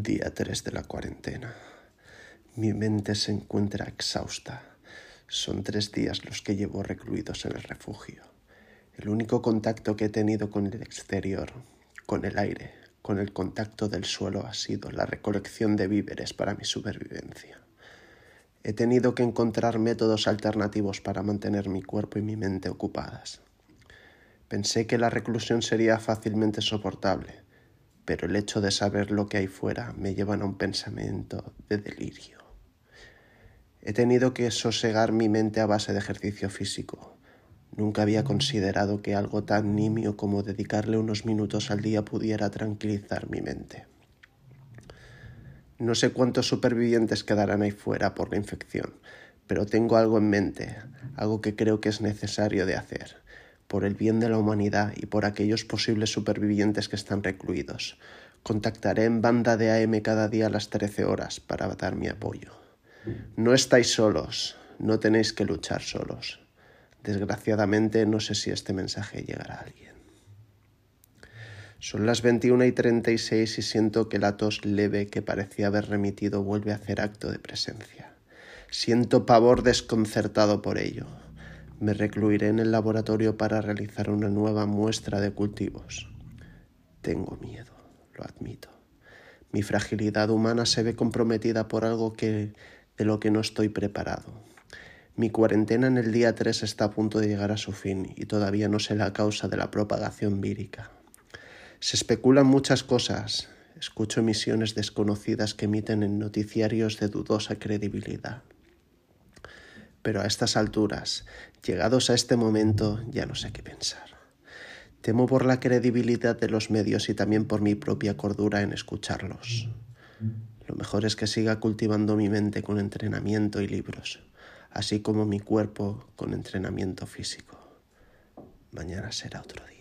Día 3 de la cuarentena. Mi mente se encuentra exhausta. Son tres días los que llevo recluidos en el refugio. El único contacto que he tenido con el exterior, con el aire, con el contacto del suelo ha sido la recolección de víveres para mi supervivencia. He tenido que encontrar métodos alternativos para mantener mi cuerpo y mi mente ocupadas. Pensé que la reclusión sería fácilmente soportable, pero el hecho de saber lo que hay fuera me lleva a un pensamiento de delirio. He tenido que sosegar mi mente a base de ejercicio físico. Nunca había considerado que algo tan nimio como dedicarle unos minutos al día pudiera tranquilizar mi mente. No sé cuántos supervivientes quedarán ahí fuera por la infección, pero tengo algo en mente, algo que creo que es necesario de hacer por el bien de la humanidad y por aquellos posibles supervivientes que están recluidos. Contactaré en banda de AM cada día a las 13 horas para dar mi apoyo. No estáis solos, no tenéis que luchar solos. Desgraciadamente no sé si este mensaje llegará a alguien. Son las 21 y 36 y siento que la tos leve que parecía haber remitido vuelve a hacer acto de presencia. Siento pavor desconcertado por ello me recluiré en el laboratorio para realizar una nueva muestra de cultivos. Tengo miedo, lo admito. Mi fragilidad humana se ve comprometida por algo que, de lo que no estoy preparado. Mi cuarentena en el día 3 está a punto de llegar a su fin y todavía no sé la causa de la propagación vírica. Se especulan muchas cosas. Escucho emisiones desconocidas que emiten en noticiarios de dudosa credibilidad. Pero a estas alturas, llegados a este momento, ya no sé qué pensar. Temo por la credibilidad de los medios y también por mi propia cordura en escucharlos. Lo mejor es que siga cultivando mi mente con entrenamiento y libros, así como mi cuerpo con entrenamiento físico. Mañana será otro día.